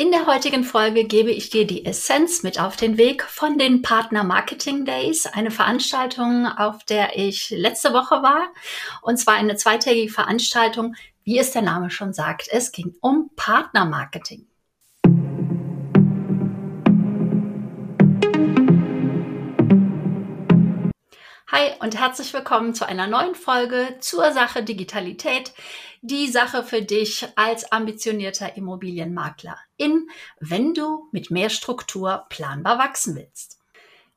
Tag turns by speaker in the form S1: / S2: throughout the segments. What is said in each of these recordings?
S1: In der heutigen Folge gebe ich dir die Essenz mit auf den Weg von den Partner Marketing Days, eine Veranstaltung, auf der ich letzte Woche war. Und zwar eine zweitägige Veranstaltung, wie es der Name schon sagt. Es ging um Partner Marketing. Hi und herzlich willkommen zu einer neuen Folge zur Sache Digitalität. Die Sache für dich als ambitionierter Immobilienmakler in, wenn du mit mehr Struktur planbar wachsen willst.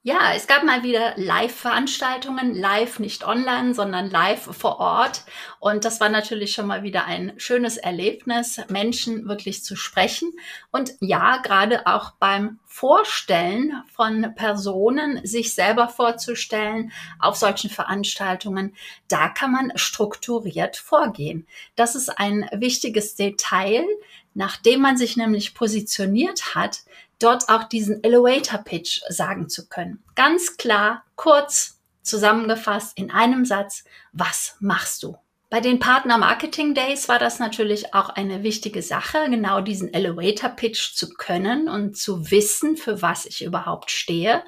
S1: Ja, es gab mal wieder Live-Veranstaltungen, live nicht online, sondern live vor Ort. Und das war natürlich schon mal wieder ein schönes Erlebnis, Menschen wirklich zu sprechen. Und ja, gerade auch beim Vorstellen von Personen, sich selber vorzustellen auf solchen Veranstaltungen, da kann man strukturiert vorgehen. Das ist ein wichtiges Detail, nachdem man sich nämlich positioniert hat, dort auch diesen Elevator Pitch sagen zu können. Ganz klar, kurz zusammengefasst in einem Satz, was machst du? Bei den Partner Marketing Days war das natürlich auch eine wichtige Sache, genau diesen Elevator Pitch zu können und zu wissen, für was ich überhaupt stehe,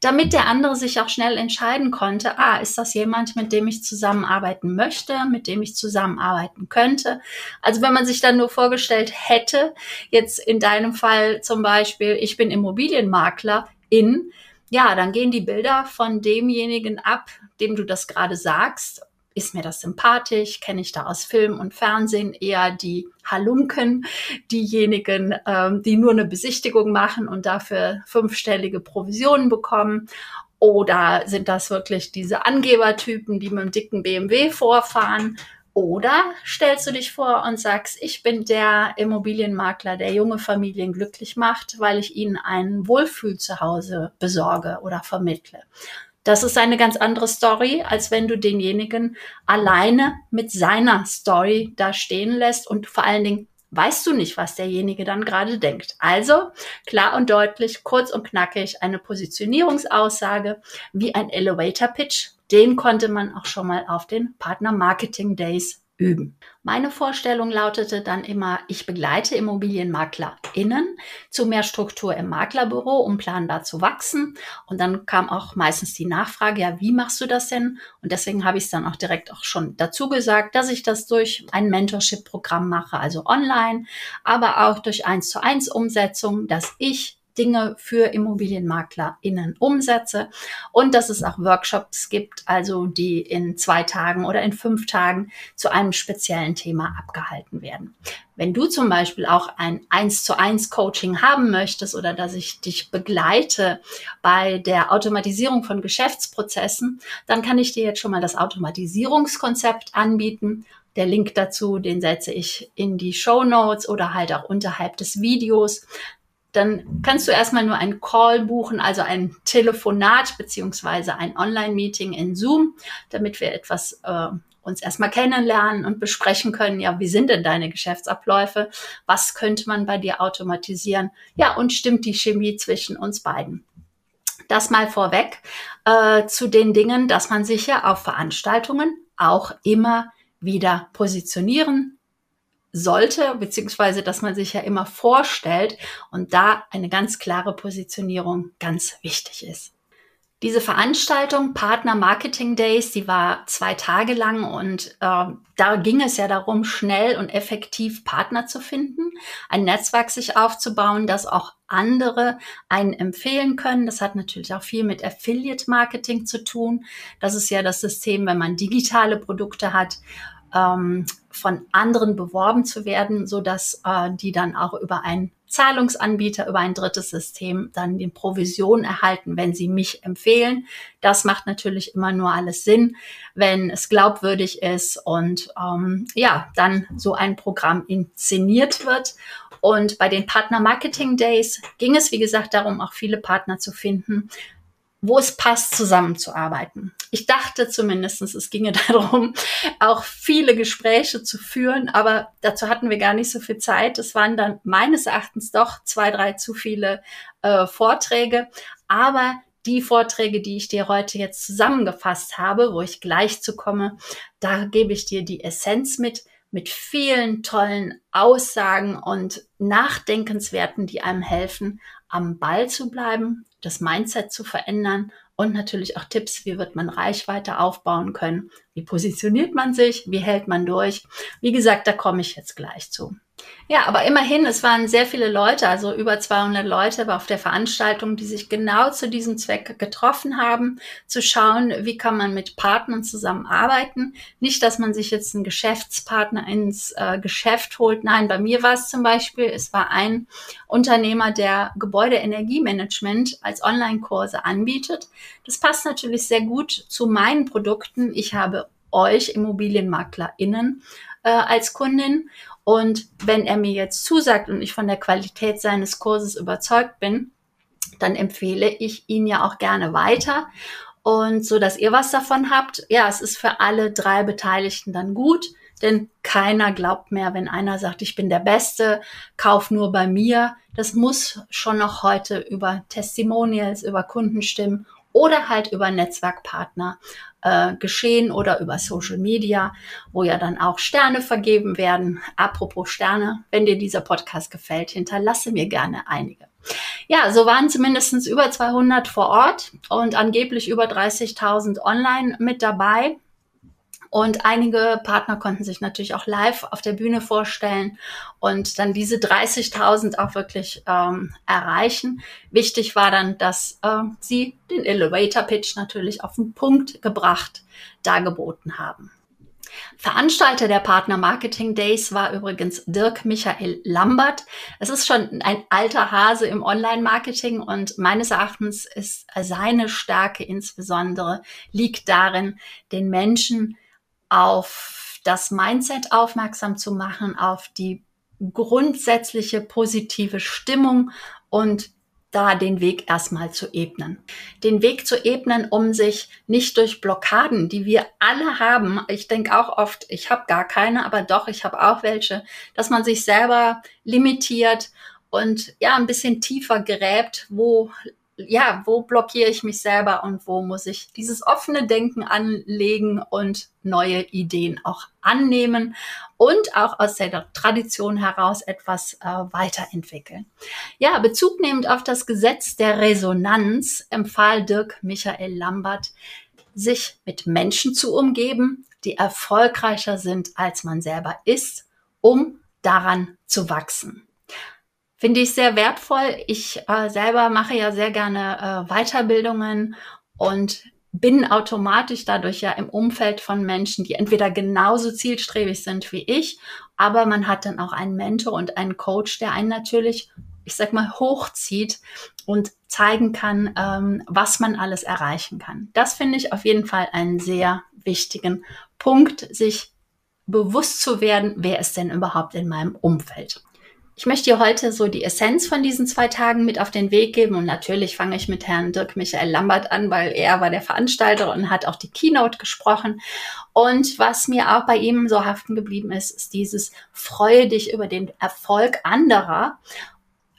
S1: damit der andere sich auch schnell entscheiden konnte, ah, ist das jemand, mit dem ich zusammenarbeiten möchte, mit dem ich zusammenarbeiten könnte. Also wenn man sich dann nur vorgestellt hätte, jetzt in deinem Fall zum Beispiel, ich bin Immobilienmakler in, ja, dann gehen die Bilder von demjenigen ab, dem du das gerade sagst ist mir das sympathisch? Kenne ich da aus Film und Fernsehen eher die Halunken, diejenigen, ähm, die nur eine Besichtigung machen und dafür fünfstellige Provisionen bekommen? Oder sind das wirklich diese Angebertypen, die mit einem dicken BMW vorfahren? Oder stellst du dich vor und sagst, ich bin der Immobilienmakler, der junge Familien glücklich macht, weil ich ihnen ein Wohlfühl zu Hause besorge oder vermittle. Das ist eine ganz andere Story, als wenn du denjenigen alleine mit seiner Story da stehen lässt und vor allen Dingen weißt du nicht, was derjenige dann gerade denkt. Also klar und deutlich, kurz und knackig eine Positionierungsaussage wie ein Elevator Pitch. Den konnte man auch schon mal auf den Partner Marketing Days üben. Meine Vorstellung lautete dann immer, ich begleite ImmobilienmaklerInnen zu mehr Struktur im Maklerbüro, um planbar zu wachsen. Und dann kam auch meistens die Nachfrage, ja, wie machst du das denn? Und deswegen habe ich es dann auch direkt auch schon dazu gesagt, dass ich das durch ein Mentorship-Programm mache, also online, aber auch durch eins zu eins Umsetzung, dass ich Dinge für ImmobilienmaklerInnen umsetze und dass es auch Workshops gibt, also die in zwei Tagen oder in fünf Tagen zu einem speziellen Thema abgehalten werden. Wenn du zum Beispiel auch ein eins zu eins Coaching haben möchtest oder dass ich dich begleite bei der Automatisierung von Geschäftsprozessen, dann kann ich dir jetzt schon mal das Automatisierungskonzept anbieten. Der Link dazu, den setze ich in die Show Notes oder halt auch unterhalb des Videos dann kannst du erstmal nur einen Call buchen, also ein Telefonat beziehungsweise ein Online-Meeting in Zoom, damit wir etwas äh, uns erstmal kennenlernen und besprechen können, ja, wie sind denn deine Geschäftsabläufe? Was könnte man bei dir automatisieren? Ja, und stimmt die Chemie zwischen uns beiden? Das mal vorweg äh, zu den Dingen, dass man sich ja auf Veranstaltungen auch immer wieder positionieren sollte, beziehungsweise dass man sich ja immer vorstellt und da eine ganz klare Positionierung ganz wichtig ist. Diese Veranstaltung Partner Marketing Days, die war zwei Tage lang und äh, da ging es ja darum, schnell und effektiv Partner zu finden, ein Netzwerk sich aufzubauen, das auch andere einen empfehlen können. Das hat natürlich auch viel mit Affiliate Marketing zu tun. Das ist ja das System, wenn man digitale Produkte hat ähm, von anderen beworben zu werden, so dass äh, die dann auch über einen Zahlungsanbieter, über ein drittes System dann die Provision erhalten, wenn sie mich empfehlen. Das macht natürlich immer nur alles Sinn, wenn es glaubwürdig ist und ähm, ja, dann so ein Programm inszeniert wird. Und bei den Partner Marketing Days ging es, wie gesagt, darum, auch viele Partner zu finden, wo es passt, zusammenzuarbeiten. Ich dachte zumindest, es ginge darum, auch viele Gespräche zu führen, aber dazu hatten wir gar nicht so viel Zeit. Es waren dann meines Erachtens doch zwei, drei zu viele äh, Vorträge. Aber die Vorträge, die ich dir heute jetzt zusammengefasst habe, wo ich gleich zu komme, da gebe ich dir die Essenz mit, mit vielen tollen Aussagen und Nachdenkenswerten, die einem helfen, am Ball zu bleiben, das Mindset zu verändern und natürlich auch Tipps, wie wird man Reichweite aufbauen können, wie positioniert man sich, wie hält man durch. Wie gesagt, da komme ich jetzt gleich zu. Ja, aber immerhin, es waren sehr viele Leute, also über 200 Leute auf der Veranstaltung, die sich genau zu diesem Zweck getroffen haben, zu schauen, wie kann man mit Partnern zusammenarbeiten. Nicht, dass man sich jetzt einen Geschäftspartner ins äh, Geschäft holt. Nein, bei mir war es zum Beispiel, es war ein Unternehmer, der Gebäudeenergiemanagement als Online-Kurse anbietet. Das passt natürlich sehr gut zu meinen Produkten. Ich habe euch ImmobilienmaklerInnen äh, als Kundin und wenn er mir jetzt zusagt und ich von der Qualität seines Kurses überzeugt bin, dann empfehle ich ihn ja auch gerne weiter. Und so, dass ihr was davon habt. Ja, es ist für alle drei Beteiligten dann gut, denn keiner glaubt mehr, wenn einer sagt, ich bin der Beste, kauf nur bei mir. Das muss schon noch heute über Testimonials, über Kundenstimmen oder halt über Netzwerkpartner äh, geschehen oder über Social Media, wo ja dann auch Sterne vergeben werden. Apropos Sterne, wenn dir dieser Podcast gefällt, hinterlasse mir gerne einige. Ja, so waren zumindest über 200 vor Ort und angeblich über 30.000 online mit dabei. Und einige Partner konnten sich natürlich auch live auf der Bühne vorstellen und dann diese 30.000 auch wirklich ähm, erreichen. Wichtig war dann, dass äh, sie den Elevator Pitch natürlich auf den Punkt gebracht dargeboten haben. Veranstalter der Partner Marketing Days war übrigens Dirk Michael Lambert. Es ist schon ein alter Hase im Online-Marketing und meines Erachtens ist seine Stärke insbesondere liegt darin, den Menschen auf das Mindset aufmerksam zu machen, auf die grundsätzliche positive Stimmung und da den Weg erstmal zu ebnen. Den Weg zu ebnen, um sich nicht durch Blockaden, die wir alle haben, ich denke auch oft, ich habe gar keine, aber doch, ich habe auch welche, dass man sich selber limitiert und ja, ein bisschen tiefer gräbt, wo ja, wo blockiere ich mich selber und wo muss ich dieses offene Denken anlegen und neue Ideen auch annehmen und auch aus der Tradition heraus etwas äh, weiterentwickeln. Ja, Bezug nehmend auf das Gesetz der Resonanz empfahl Dirk Michael Lambert, sich mit Menschen zu umgeben, die erfolgreicher sind, als man selber ist, um daran zu wachsen. Finde ich sehr wertvoll. Ich äh, selber mache ja sehr gerne äh, Weiterbildungen und bin automatisch dadurch ja im Umfeld von Menschen, die entweder genauso zielstrebig sind wie ich, aber man hat dann auch einen Mentor und einen Coach, der einen natürlich, ich sag mal, hochzieht und zeigen kann, ähm, was man alles erreichen kann. Das finde ich auf jeden Fall einen sehr wichtigen Punkt, sich bewusst zu werden, wer ist denn überhaupt in meinem Umfeld. Ich möchte dir heute so die Essenz von diesen zwei Tagen mit auf den Weg geben und natürlich fange ich mit Herrn Dirk Michael Lambert an, weil er war der Veranstalter und hat auch die Keynote gesprochen. Und was mir auch bei ihm so haften geblieben ist, ist dieses Freue dich über den Erfolg anderer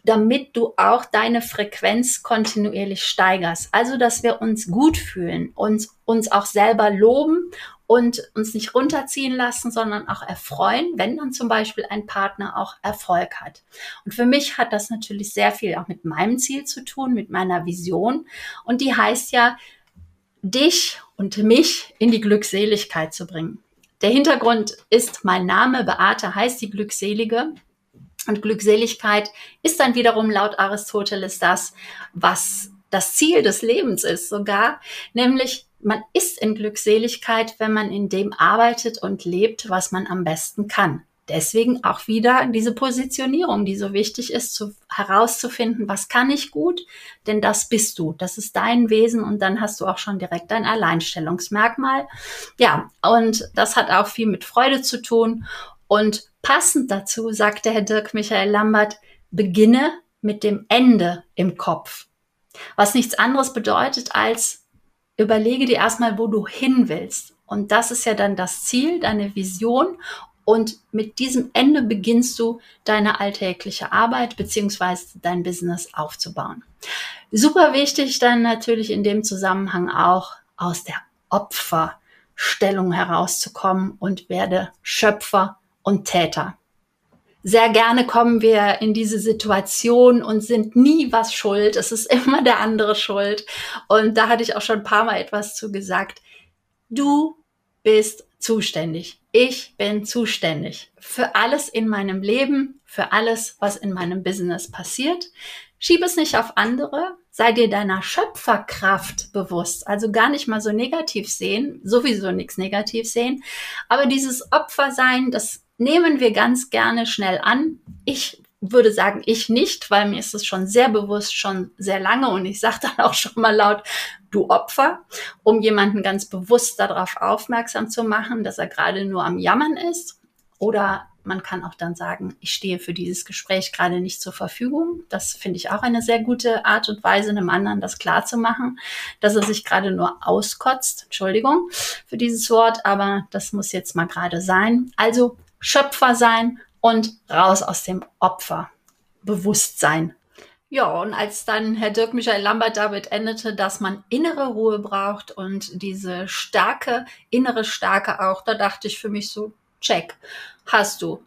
S1: damit du auch deine Frequenz kontinuierlich steigerst. Also, dass wir uns gut fühlen, und uns auch selber loben und uns nicht runterziehen lassen, sondern auch erfreuen, wenn dann zum Beispiel ein Partner auch Erfolg hat. Und für mich hat das natürlich sehr viel auch mit meinem Ziel zu tun, mit meiner Vision. Und die heißt ja, dich und mich in die Glückseligkeit zu bringen. Der Hintergrund ist mein Name, Beate heißt die Glückselige. Und Glückseligkeit ist dann wiederum laut Aristoteles das, was das Ziel des Lebens ist sogar, nämlich man ist in Glückseligkeit, wenn man in dem arbeitet und lebt, was man am besten kann. Deswegen auch wieder diese Positionierung, die so wichtig ist, zu, herauszufinden, was kann ich gut, denn das bist du, das ist dein Wesen und dann hast du auch schon direkt ein Alleinstellungsmerkmal. Ja, und das hat auch viel mit Freude zu tun und passend dazu sagte Herr Dirk Michael Lambert, beginne mit dem Ende im Kopf. Was nichts anderes bedeutet als überlege dir erstmal, wo du hin willst. Und das ist ja dann das Ziel, deine Vision. Und mit diesem Ende beginnst du deine alltägliche Arbeit beziehungsweise dein Business aufzubauen. Super wichtig dann natürlich in dem Zusammenhang auch aus der Opferstellung herauszukommen und werde Schöpfer und Täter. Sehr gerne kommen wir in diese Situation und sind nie was schuld. Es ist immer der andere schuld. Und da hatte ich auch schon ein paar Mal etwas zu gesagt. Du bist zuständig. Ich bin zuständig für alles in meinem Leben, für alles, was in meinem Business passiert. Schieb es nicht auf andere, sei dir deiner Schöpferkraft bewusst. Also gar nicht mal so negativ sehen, sowieso nichts negativ sehen. Aber dieses Opfersein, das nehmen wir ganz gerne schnell an. Ich würde sagen, ich nicht, weil mir ist es schon sehr bewusst, schon sehr lange und ich sage dann auch schon mal laut, du Opfer, um jemanden ganz bewusst darauf aufmerksam zu machen, dass er gerade nur am Jammern ist. Oder man kann auch dann sagen, ich stehe für dieses Gespräch gerade nicht zur Verfügung. Das finde ich auch eine sehr gute Art und Weise, einem anderen das klar zu machen, dass er sich gerade nur auskotzt. Entschuldigung für dieses Wort, aber das muss jetzt mal gerade sein. Also Schöpfer sein und raus aus dem Opferbewusstsein. Ja, und als dann Herr Dirk Michael Lambert damit endete, dass man innere Ruhe braucht und diese starke, innere Starke auch, da dachte ich für mich so, check, hast du.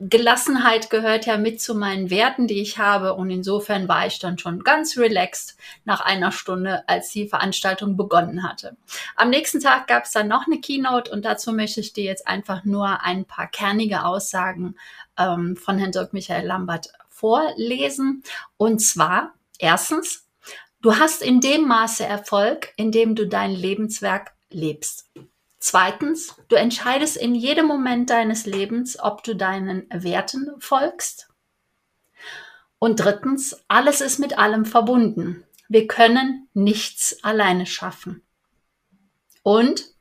S1: Gelassenheit gehört ja mit zu meinen Werten, die ich habe. Und insofern war ich dann schon ganz relaxed nach einer Stunde, als die Veranstaltung begonnen hatte. Am nächsten Tag gab es dann noch eine Keynote und dazu möchte ich dir jetzt einfach nur ein paar kernige Aussagen ähm, von Herrn Dirk Michael Lambert vorlesen. Und zwar, erstens, du hast in dem Maße Erfolg, in dem du dein Lebenswerk lebst. Zweitens, du entscheidest in jedem Moment deines Lebens, ob du deinen Werten folgst. Und drittens, alles ist mit allem verbunden. Wir können nichts alleine schaffen. Und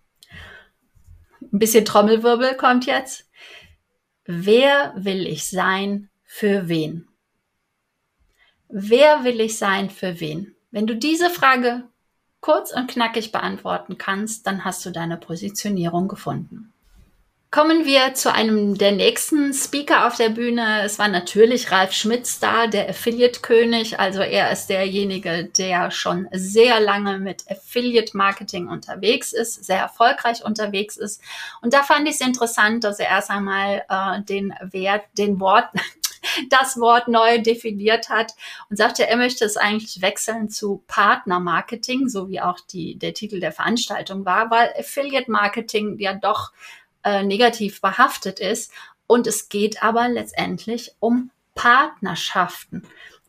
S1: ein bisschen Trommelwirbel kommt jetzt. Wer will ich sein für wen? Wer will ich sein für wen? Wenn du diese Frage kurz und knackig beantworten kannst, dann hast du deine Positionierung gefunden. Kommen wir zu einem der nächsten Speaker auf der Bühne. Es war natürlich Ralf Schmitz da, der Affiliate-König. Also er ist derjenige, der schon sehr lange mit Affiliate-Marketing unterwegs ist, sehr erfolgreich unterwegs ist. Und da fand ich es interessant, dass er erst einmal äh, den Wert, den Wort, das Wort neu definiert hat und sagte, er möchte es eigentlich wechseln zu Partner-Marketing, so wie auch die, der Titel der Veranstaltung war, weil Affiliate-Marketing ja doch äh, negativ behaftet ist. Und es geht aber letztendlich um Partnerschaften.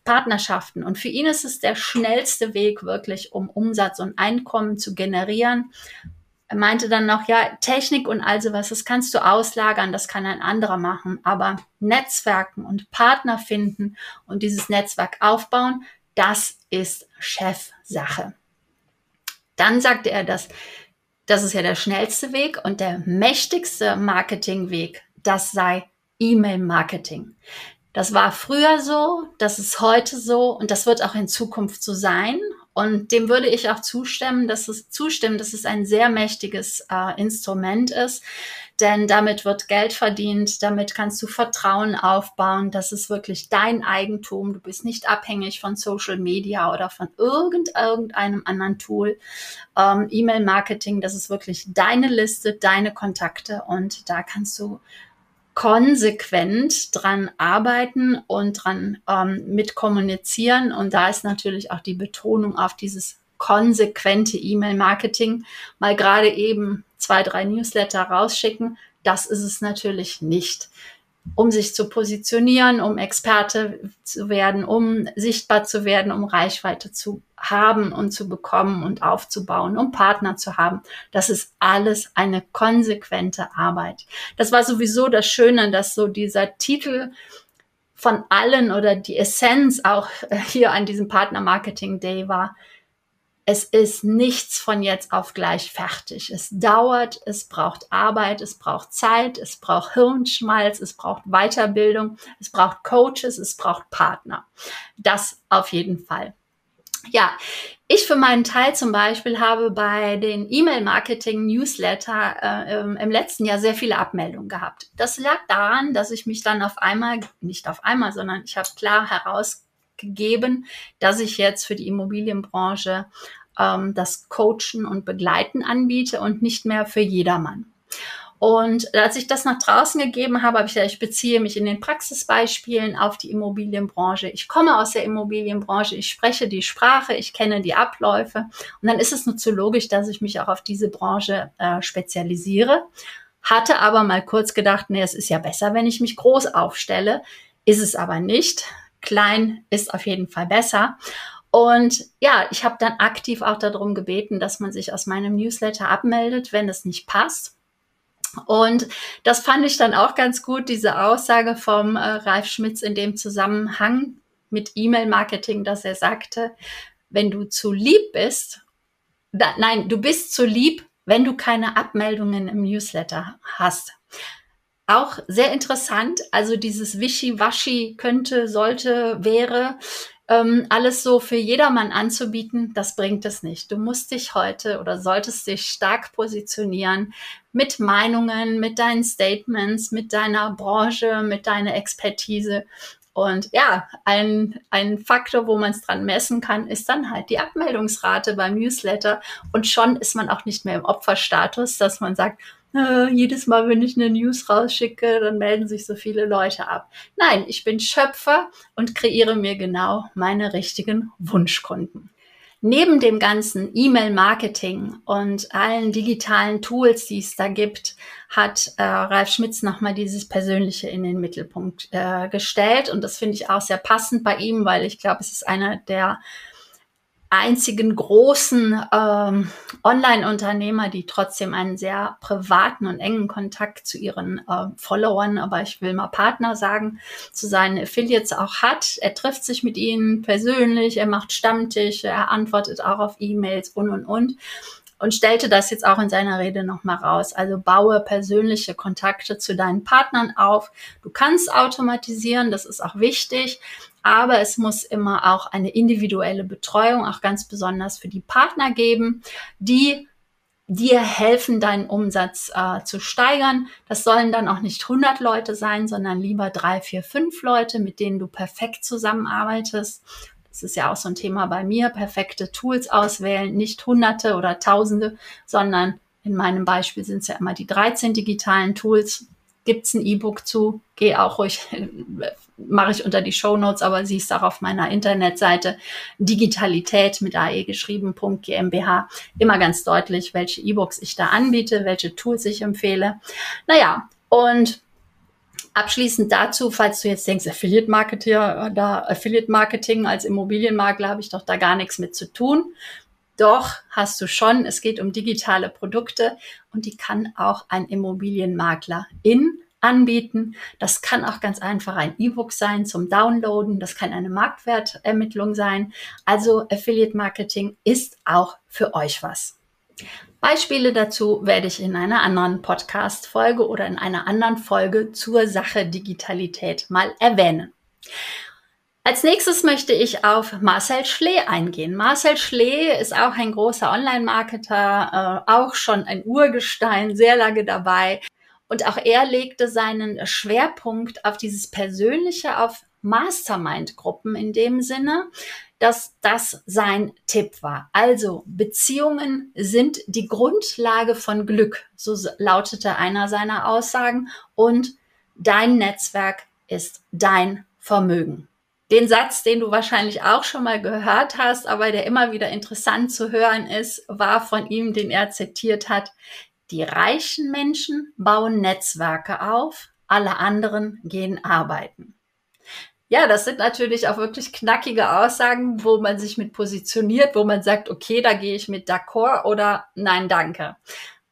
S1: Partnerschaften. Und für ihn ist es der schnellste Weg wirklich, um Umsatz und Einkommen zu generieren er meinte dann noch, ja, Technik und all sowas, das kannst du auslagern, das kann ein anderer machen. Aber Netzwerken und Partner finden und dieses Netzwerk aufbauen, das ist Chefsache. Dann sagte er, dass das ist ja der schnellste Weg und der mächtigste Marketingweg, das sei E-Mail-Marketing. Das war früher so, das ist heute so und das wird auch in Zukunft so sein. Und dem würde ich auch zustimmen, dass es zustimmen, dass es ein sehr mächtiges äh, Instrument ist, denn damit wird Geld verdient, damit kannst du Vertrauen aufbauen, das ist wirklich dein Eigentum, du bist nicht abhängig von Social Media oder von irgend, irgendeinem anderen Tool. Ähm, E-Mail-Marketing, das ist wirklich deine Liste, deine Kontakte und da kannst du konsequent dran arbeiten und dran ähm, mit kommunizieren. Und da ist natürlich auch die Betonung auf dieses konsequente E-Mail-Marketing. Mal gerade eben zwei, drei Newsletter rausschicken. Das ist es natürlich nicht um sich zu positionieren, um Experte zu werden, um sichtbar zu werden, um Reichweite zu haben und zu bekommen und aufzubauen, um Partner zu haben. Das ist alles eine konsequente Arbeit. Das war sowieso das Schöne, dass so dieser Titel von allen oder die Essenz auch hier an diesem Partner Marketing Day war, es ist nichts von jetzt auf gleich fertig. Es dauert, es braucht Arbeit, es braucht Zeit, es braucht Hirnschmalz, es braucht Weiterbildung, es braucht Coaches, es braucht Partner. Das auf jeden Fall. Ja, ich für meinen Teil zum Beispiel habe bei den E-Mail-Marketing-Newsletter äh, im letzten Jahr sehr viele Abmeldungen gehabt. Das lag daran, dass ich mich dann auf einmal, nicht auf einmal, sondern ich habe klar herausgegeben, dass ich jetzt für die Immobilienbranche ähm, das Coachen und Begleiten anbiete und nicht mehr für jedermann. Und als ich das nach draußen gegeben habe, habe ich gesagt, ich beziehe mich in den Praxisbeispielen auf die Immobilienbranche. Ich komme aus der Immobilienbranche, ich spreche die Sprache, ich kenne die Abläufe. Und dann ist es nur zu logisch, dass ich mich auch auf diese Branche äh, spezialisiere. Hatte aber mal kurz gedacht, nee, es ist ja besser, wenn ich mich groß aufstelle. Ist es aber nicht. Klein ist auf jeden Fall besser. Und ja, ich habe dann aktiv auch darum gebeten, dass man sich aus meinem Newsletter abmeldet, wenn es nicht passt. Und das fand ich dann auch ganz gut, diese Aussage vom äh, Ralf Schmitz in dem Zusammenhang mit E-Mail-Marketing, dass er sagte, wenn du zu lieb bist, da, nein, du bist zu lieb, wenn du keine Abmeldungen im Newsletter hast. Auch sehr interessant, also dieses Wischi-Waschi könnte, sollte, wäre, ähm, alles so für jedermann anzubieten, das bringt es nicht. Du musst dich heute oder solltest dich stark positionieren mit Meinungen, mit deinen Statements, mit deiner Branche, mit deiner Expertise. Und ja, ein, ein Faktor, wo man es dran messen kann, ist dann halt die Abmeldungsrate beim Newsletter. Und schon ist man auch nicht mehr im Opferstatus, dass man sagt, äh, jedes Mal, wenn ich eine News rausschicke, dann melden sich so viele Leute ab. Nein, ich bin Schöpfer und kreiere mir genau meine richtigen Wunschkunden. Neben dem ganzen E-Mail-Marketing und allen digitalen Tools, die es da gibt, hat äh, Ralf Schmitz nochmal dieses Persönliche in den Mittelpunkt äh, gestellt. Und das finde ich auch sehr passend bei ihm, weil ich glaube, es ist einer der einzigen großen ähm, Online-Unternehmer, die trotzdem einen sehr privaten und engen Kontakt zu ihren äh, Followern, aber ich will mal Partner sagen, zu seinen Affiliates auch hat. Er trifft sich mit ihnen persönlich, er macht Stammtische, er antwortet auch auf E-Mails und und und und stellte das jetzt auch in seiner Rede nochmal raus. Also baue persönliche Kontakte zu deinen Partnern auf. Du kannst automatisieren, das ist auch wichtig, aber es muss immer auch eine individuelle Betreuung, auch ganz besonders für die Partner geben, die dir helfen, deinen Umsatz äh, zu steigern. Das sollen dann auch nicht 100 Leute sein, sondern lieber drei, vier, fünf Leute, mit denen du perfekt zusammenarbeitest. Das ist ja auch so ein Thema bei mir, perfekte Tools auswählen, nicht Hunderte oder Tausende, sondern in meinem Beispiel sind es ja immer die 13 digitalen Tools, gibt es ein E-Book zu. Geh auch ruhig, mache ich unter die Show Notes, aber siehst auch auf meiner Internetseite Digitalität mit AE geschrieben.gmbH immer ganz deutlich, welche E-Books ich da anbiete, welche Tools ich empfehle. Naja, und Abschließend dazu, falls du jetzt denkst, Affiliate Marketing, da Affiliate Marketing als Immobilienmakler habe ich doch da gar nichts mit zu tun. Doch hast du schon, es geht um digitale Produkte und die kann auch ein Immobilienmakler in anbieten. Das kann auch ganz einfach ein E-Book sein zum Downloaden. Das kann eine Marktwertermittlung sein. Also Affiliate Marketing ist auch für euch was. Beispiele dazu werde ich in einer anderen Podcast-Folge oder in einer anderen Folge zur Sache Digitalität mal erwähnen. Als nächstes möchte ich auf Marcel Schlee eingehen. Marcel Schlee ist auch ein großer Online-Marketer, äh, auch schon ein Urgestein, sehr lange dabei. Und auch er legte seinen Schwerpunkt auf dieses Persönliche, auf Mastermind-Gruppen in dem Sinne, dass das sein Tipp war. Also Beziehungen sind die Grundlage von Glück, so lautete einer seiner Aussagen. Und dein Netzwerk ist dein Vermögen den Satz, den du wahrscheinlich auch schon mal gehört hast, aber der immer wieder interessant zu hören ist, war von ihm, den er zitiert hat. Die reichen Menschen bauen Netzwerke auf, alle anderen gehen arbeiten. Ja, das sind natürlich auch wirklich knackige Aussagen, wo man sich mit positioniert, wo man sagt, okay, da gehe ich mit d'accord oder nein, danke.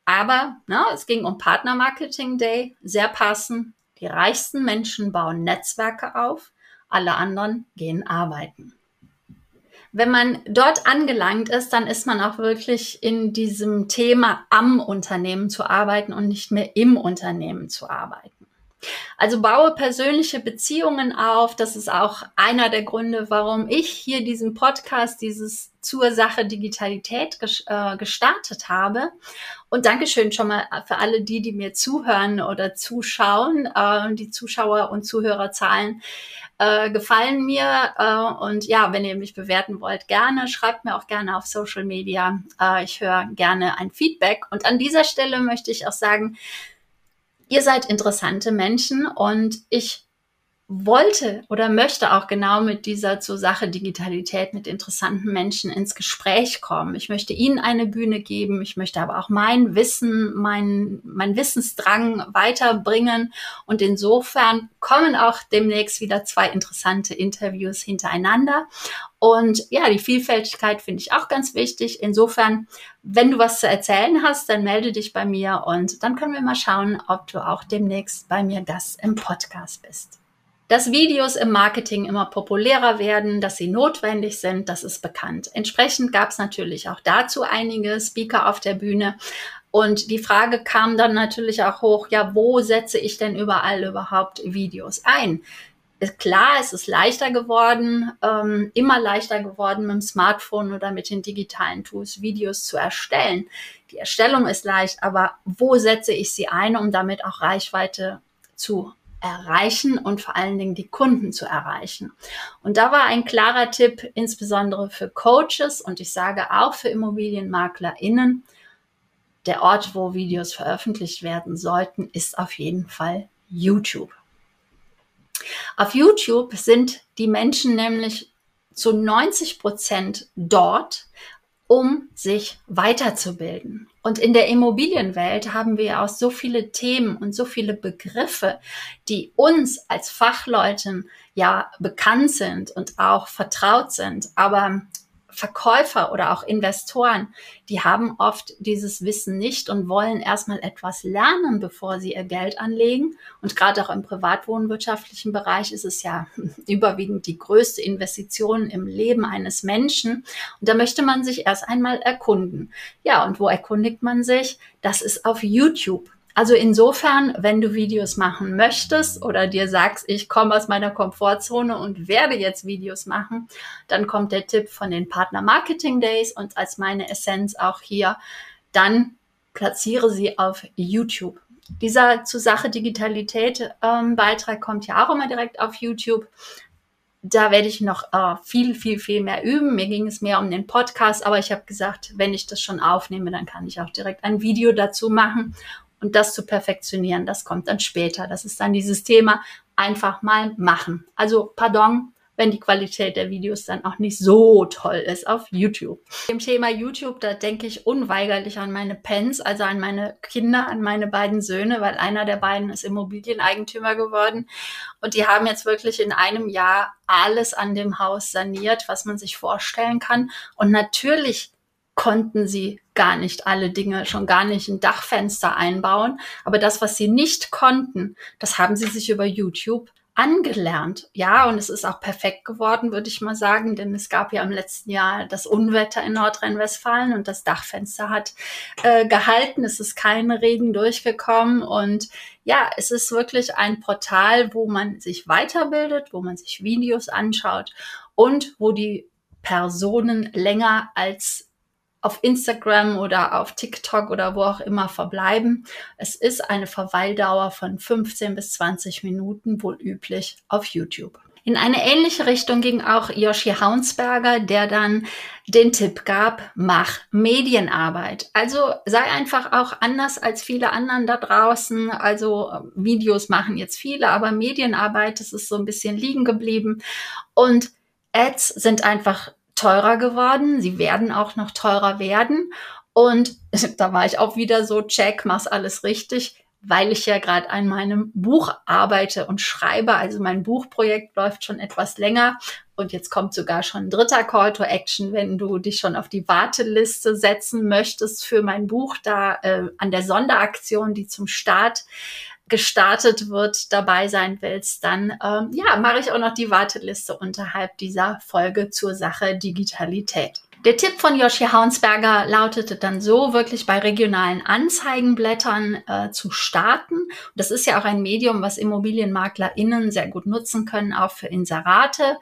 S1: Aber na, es ging um Partner Marketing Day, sehr passend. Die reichsten Menschen bauen Netzwerke auf, alle anderen gehen arbeiten. Wenn man dort angelangt ist, dann ist man auch wirklich in diesem Thema am Unternehmen zu arbeiten und nicht mehr im Unternehmen zu arbeiten. Also baue persönliche Beziehungen auf. Das ist auch einer der Gründe, warum ich hier diesen Podcast, dieses zur Sache Digitalität äh, gestartet habe. Und Dankeschön schon mal für alle die, die mir zuhören oder zuschauen. Äh, die Zuschauer und Zuhörerzahlen äh, gefallen mir. Und ja, wenn ihr mich bewerten wollt, gerne. Schreibt mir auch gerne auf Social Media. Ich höre gerne ein Feedback. Und an dieser Stelle möchte ich auch sagen, Ihr seid interessante Menschen und ich wollte oder möchte auch genau mit dieser zur Sache Digitalität mit interessanten Menschen ins Gespräch kommen. Ich möchte ihnen eine Bühne geben. Ich möchte aber auch mein Wissen, mein, mein Wissensdrang weiterbringen. Und insofern kommen auch demnächst wieder zwei interessante Interviews hintereinander. Und ja, die Vielfältigkeit finde ich auch ganz wichtig. Insofern, wenn du was zu erzählen hast, dann melde dich bei mir und dann können wir mal schauen, ob du auch demnächst bei mir Gast im Podcast bist. Dass Videos im Marketing immer populärer werden, dass sie notwendig sind, das ist bekannt. Entsprechend gab es natürlich auch dazu einige Speaker auf der Bühne. Und die Frage kam dann natürlich auch hoch, ja, wo setze ich denn überall überhaupt Videos ein? Klar, es ist leichter geworden, ähm, immer leichter geworden, mit dem Smartphone oder mit den digitalen Tools Videos zu erstellen. Die Erstellung ist leicht, aber wo setze ich sie ein, um damit auch Reichweite zu erreichen und vor allen Dingen die Kunden zu erreichen. Und da war ein klarer Tipp, insbesondere für Coaches und ich sage auch für ImmobilienmaklerInnen, der Ort, wo Videos veröffentlicht werden sollten, ist auf jeden Fall YouTube. Auf YouTube sind die Menschen nämlich zu 90 Prozent dort, um sich weiterzubilden. Und in der Immobilienwelt haben wir auch so viele Themen und so viele Begriffe, die uns als Fachleuten ja bekannt sind und auch vertraut sind, aber Verkäufer oder auch Investoren, die haben oft dieses Wissen nicht und wollen erstmal etwas lernen, bevor sie ihr Geld anlegen. Und gerade auch im privatwohnwirtschaftlichen Bereich ist es ja überwiegend die größte Investition im Leben eines Menschen. Und da möchte man sich erst einmal erkunden. Ja, und wo erkundigt man sich? Das ist auf YouTube. Also insofern, wenn du Videos machen möchtest oder dir sagst, ich komme aus meiner Komfortzone und werde jetzt Videos machen, dann kommt der Tipp von den Partner Marketing Days und als meine Essenz auch hier, dann platziere sie auf YouTube. Dieser zur Sache Digitalität ähm, Beitrag kommt ja auch immer direkt auf YouTube. Da werde ich noch äh, viel, viel, viel mehr üben. Mir ging es mehr um den Podcast, aber ich habe gesagt, wenn ich das schon aufnehme, dann kann ich auch direkt ein Video dazu machen und das zu perfektionieren, das kommt dann später. Das ist dann dieses Thema einfach mal machen. Also, pardon, wenn die Qualität der Videos dann auch nicht so toll ist auf YouTube. Im Thema YouTube, da denke ich unweigerlich an meine Pens, also an meine Kinder, an meine beiden Söhne, weil einer der beiden ist Immobilieneigentümer geworden. Und die haben jetzt wirklich in einem Jahr alles an dem Haus saniert, was man sich vorstellen kann. Und natürlich konnten sie gar nicht alle Dinge, schon gar nicht ein Dachfenster einbauen. Aber das, was sie nicht konnten, das haben sie sich über YouTube angelernt. Ja, und es ist auch perfekt geworden, würde ich mal sagen, denn es gab ja im letzten Jahr das Unwetter in Nordrhein-Westfalen und das Dachfenster hat äh, gehalten. Es ist kein Regen durchgekommen und ja, es ist wirklich ein Portal, wo man sich weiterbildet, wo man sich Videos anschaut und wo die Personen länger als auf Instagram oder auf TikTok oder wo auch immer verbleiben. Es ist eine Verweildauer von 15 bis 20 Minuten, wohl üblich auf YouTube. In eine ähnliche Richtung ging auch Yoshi Haunsberger, der dann den Tipp gab, mach Medienarbeit. Also sei einfach auch anders als viele anderen da draußen. Also äh, Videos machen jetzt viele, aber Medienarbeit, das ist so ein bisschen liegen geblieben. Und Ads sind einfach teurer geworden. Sie werden auch noch teurer werden. Und da war ich auch wieder so, check, mach's alles richtig, weil ich ja gerade an meinem Buch arbeite und schreibe. Also mein Buchprojekt läuft schon etwas länger. Und jetzt kommt sogar schon ein dritter Call to Action, wenn du dich schon auf die Warteliste setzen möchtest für mein Buch, da äh, an der Sonderaktion, die zum Start gestartet wird, dabei sein willst, dann ähm, ja, mache ich auch noch die Warteliste unterhalb dieser Folge zur Sache Digitalität. Der Tipp von Joshi Haunsberger lautete dann so, wirklich bei regionalen Anzeigenblättern äh, zu starten. Das ist ja auch ein Medium, was ImmobilienmaklerInnen sehr gut nutzen können, auch für Inserate.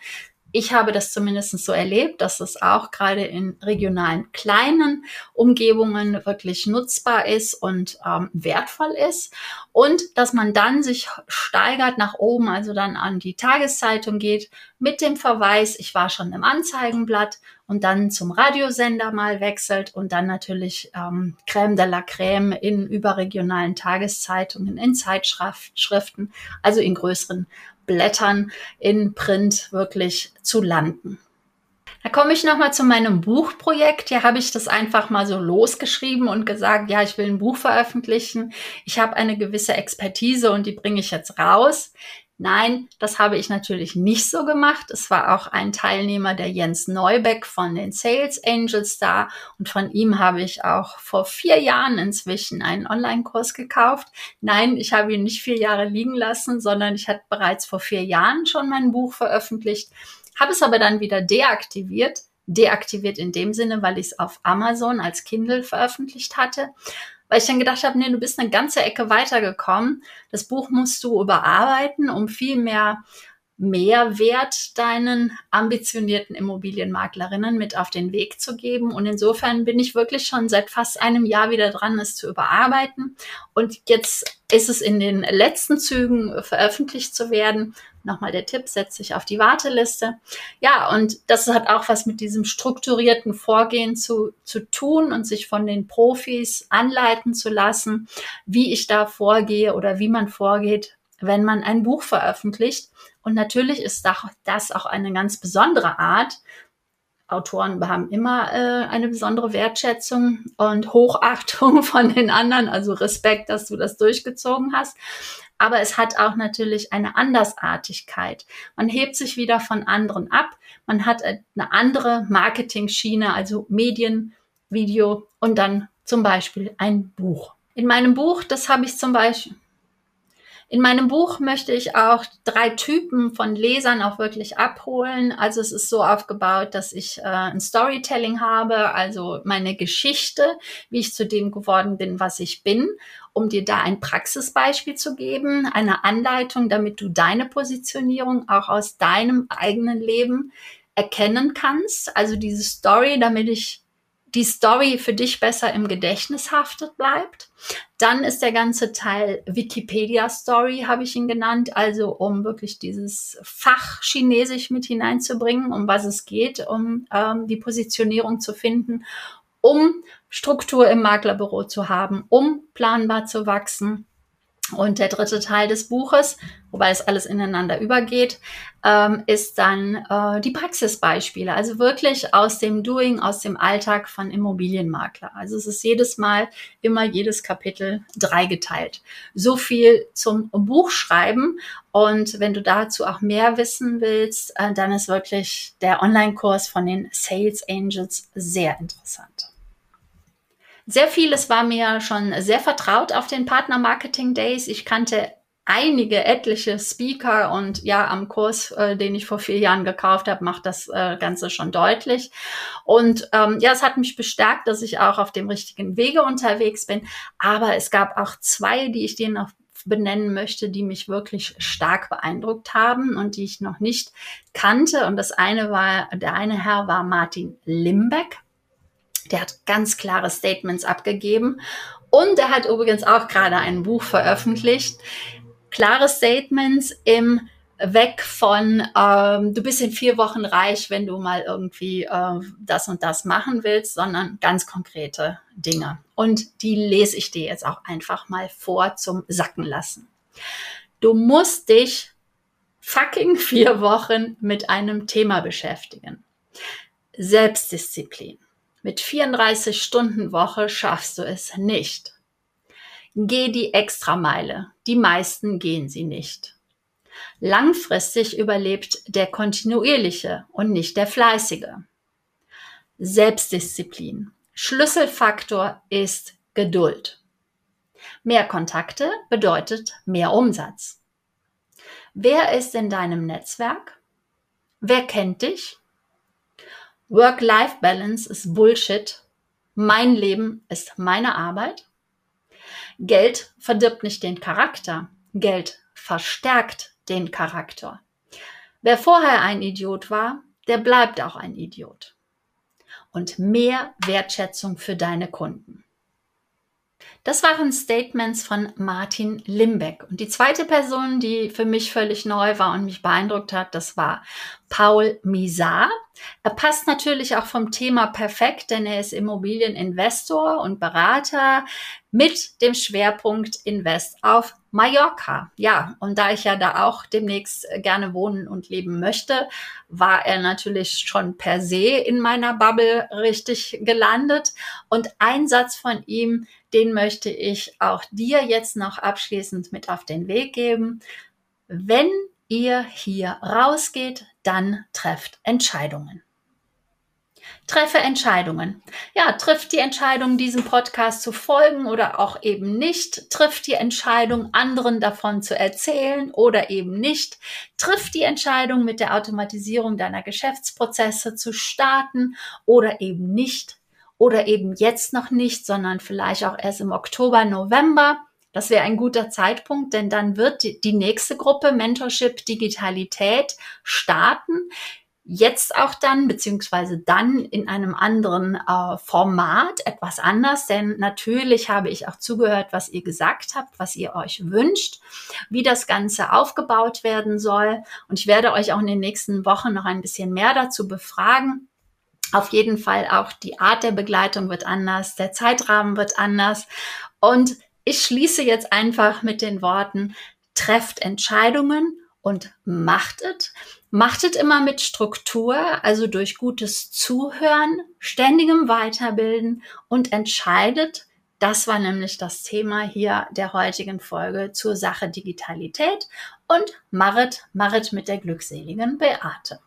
S1: Ich habe das zumindest so erlebt, dass es auch gerade in regionalen kleinen Umgebungen wirklich nutzbar ist und ähm, wertvoll ist. Und dass man dann sich steigert nach oben, also dann an die Tageszeitung geht mit dem Verweis, ich war schon im Anzeigenblatt und dann zum Radiosender mal wechselt und dann natürlich ähm, Crème de la Crème in überregionalen Tageszeitungen, in Zeitschriften, also in größeren Blättern in Print wirklich zu landen. Da komme ich nochmal zu meinem Buchprojekt. Hier habe ich das einfach mal so losgeschrieben und gesagt, ja, ich will ein Buch veröffentlichen. Ich habe eine gewisse Expertise und die bringe ich jetzt raus. Nein, das habe ich natürlich nicht so gemacht. Es war auch ein Teilnehmer, der Jens Neubeck von den Sales Angels da. Und von ihm habe ich auch vor vier Jahren inzwischen einen Online-Kurs gekauft. Nein, ich habe ihn nicht vier Jahre liegen lassen, sondern ich hatte bereits vor vier Jahren schon mein Buch veröffentlicht, habe es aber dann wieder deaktiviert. Deaktiviert in dem Sinne, weil ich es auf Amazon als Kindle veröffentlicht hatte weil ich dann gedacht habe, nee, du bist eine ganze Ecke weitergekommen. Das Buch musst du überarbeiten, um viel mehr Mehrwert deinen ambitionierten Immobilienmaklerinnen mit auf den Weg zu geben. Und insofern bin ich wirklich schon seit fast einem Jahr wieder dran, es zu überarbeiten. Und jetzt ist es in den letzten Zügen veröffentlicht zu werden. Nochmal der Tipp, setz dich auf die Warteliste. Ja, und das hat auch was mit diesem strukturierten Vorgehen zu, zu tun und sich von den Profis anleiten zu lassen, wie ich da vorgehe oder wie man vorgeht, wenn man ein Buch veröffentlicht. Und natürlich ist das auch eine ganz besondere Art. Autoren haben immer äh, eine besondere Wertschätzung und Hochachtung von den anderen, also Respekt, dass du das durchgezogen hast. Aber es hat auch natürlich eine Andersartigkeit. Man hebt sich wieder von anderen ab. Man hat eine andere Marketing-Schiene, also Medien, Video und dann zum Beispiel ein Buch. In meinem Buch, das habe ich zum Beispiel, in meinem Buch möchte ich auch drei Typen von Lesern auch wirklich abholen. Also es ist so aufgebaut, dass ich äh, ein Storytelling habe, also meine Geschichte, wie ich zu dem geworden bin, was ich bin, um dir da ein Praxisbeispiel zu geben, eine Anleitung, damit du deine Positionierung auch aus deinem eigenen Leben erkennen kannst. Also diese Story, damit ich die Story für dich besser im Gedächtnis haftet bleibt. Dann ist der ganze Teil Wikipedia Story, habe ich ihn genannt, also um wirklich dieses Fach Chinesisch mit hineinzubringen, um was es geht, um ähm, die Positionierung zu finden, um Struktur im Maklerbüro zu haben, um planbar zu wachsen und der dritte Teil des Buches, wobei es alles ineinander übergeht, ähm, ist dann äh, die Praxisbeispiele. Also wirklich aus dem Doing, aus dem Alltag von Immobilienmakler. Also es ist jedes Mal immer jedes Kapitel dreigeteilt. So viel zum Buchschreiben. Und wenn du dazu auch mehr wissen willst, äh, dann ist wirklich der Online-Kurs von den Sales Angels sehr interessant. Sehr vieles war mir schon sehr vertraut auf den Partner Marketing Days. Ich kannte einige etliche Speaker und ja, am Kurs, äh, den ich vor vier Jahren gekauft habe, macht das äh, Ganze schon deutlich. Und ähm, ja, es hat mich bestärkt, dass ich auch auf dem richtigen Wege unterwegs bin. Aber es gab auch zwei, die ich dir noch benennen möchte, die mich wirklich stark beeindruckt haben und die ich noch nicht kannte. Und das eine war, der eine Herr war Martin Limbeck. Der hat ganz klare Statements abgegeben. Und er hat übrigens auch gerade ein Buch veröffentlicht. Klare Statements im Weg von, ähm, du bist in vier Wochen reich, wenn du mal irgendwie äh, das und das machen willst, sondern ganz konkrete Dinge. Und die lese ich dir jetzt auch einfach mal vor zum Sacken lassen. Du musst dich fucking vier Wochen mit einem Thema beschäftigen. Selbstdisziplin. Mit 34 Stunden Woche schaffst du es nicht. Geh die Extrameile. Die meisten gehen sie nicht. Langfristig überlebt der kontinuierliche und nicht der fleißige. Selbstdisziplin. Schlüsselfaktor ist Geduld. Mehr Kontakte bedeutet mehr Umsatz. Wer ist in deinem Netzwerk? Wer kennt dich? Work-Life-Balance ist Bullshit. Mein Leben ist meine Arbeit. Geld verdirbt nicht den Charakter. Geld verstärkt den Charakter. Wer vorher ein Idiot war, der bleibt auch ein Idiot. Und mehr Wertschätzung für deine Kunden. Das waren Statements von Martin Limbeck. Und die zweite Person, die für mich völlig neu war und mich beeindruckt hat, das war Paul Misar. Er passt natürlich auch vom Thema perfekt, denn er ist Immobilieninvestor und Berater mit dem Schwerpunkt Invest auf Mallorca. Ja, und da ich ja da auch demnächst gerne wohnen und leben möchte, war er natürlich schon per se in meiner Bubble richtig gelandet. Und ein Satz von ihm, den möchte ich auch dir jetzt noch abschließend mit auf den Weg geben. Wenn ihr hier rausgeht, dann trefft Entscheidungen. Treffe Entscheidungen. Ja, trifft die Entscheidung, diesem Podcast zu folgen oder auch eben nicht. Trifft die Entscheidung, anderen davon zu erzählen oder eben nicht. Trifft die Entscheidung, mit der Automatisierung deiner Geschäftsprozesse zu starten oder eben nicht. Oder eben jetzt noch nicht, sondern vielleicht auch erst im Oktober, November. Das wäre ein guter Zeitpunkt, denn dann wird die nächste Gruppe Mentorship Digitalität starten jetzt auch dann, beziehungsweise dann in einem anderen äh, Format, etwas anders, denn natürlich habe ich auch zugehört, was ihr gesagt habt, was ihr euch wünscht, wie das Ganze aufgebaut werden soll. Und ich werde euch auch in den nächsten Wochen noch ein bisschen mehr dazu befragen. Auf jeden Fall auch die Art der Begleitung wird anders, der Zeitrahmen wird anders. Und ich schließe jetzt einfach mit den Worten, trefft Entscheidungen und macht es. Macht es immer mit Struktur, also durch gutes Zuhören, ständigem Weiterbilden und entscheidet, das war nämlich das Thema hier der heutigen Folge zur Sache Digitalität und Marit, Marit mit der glückseligen Beate.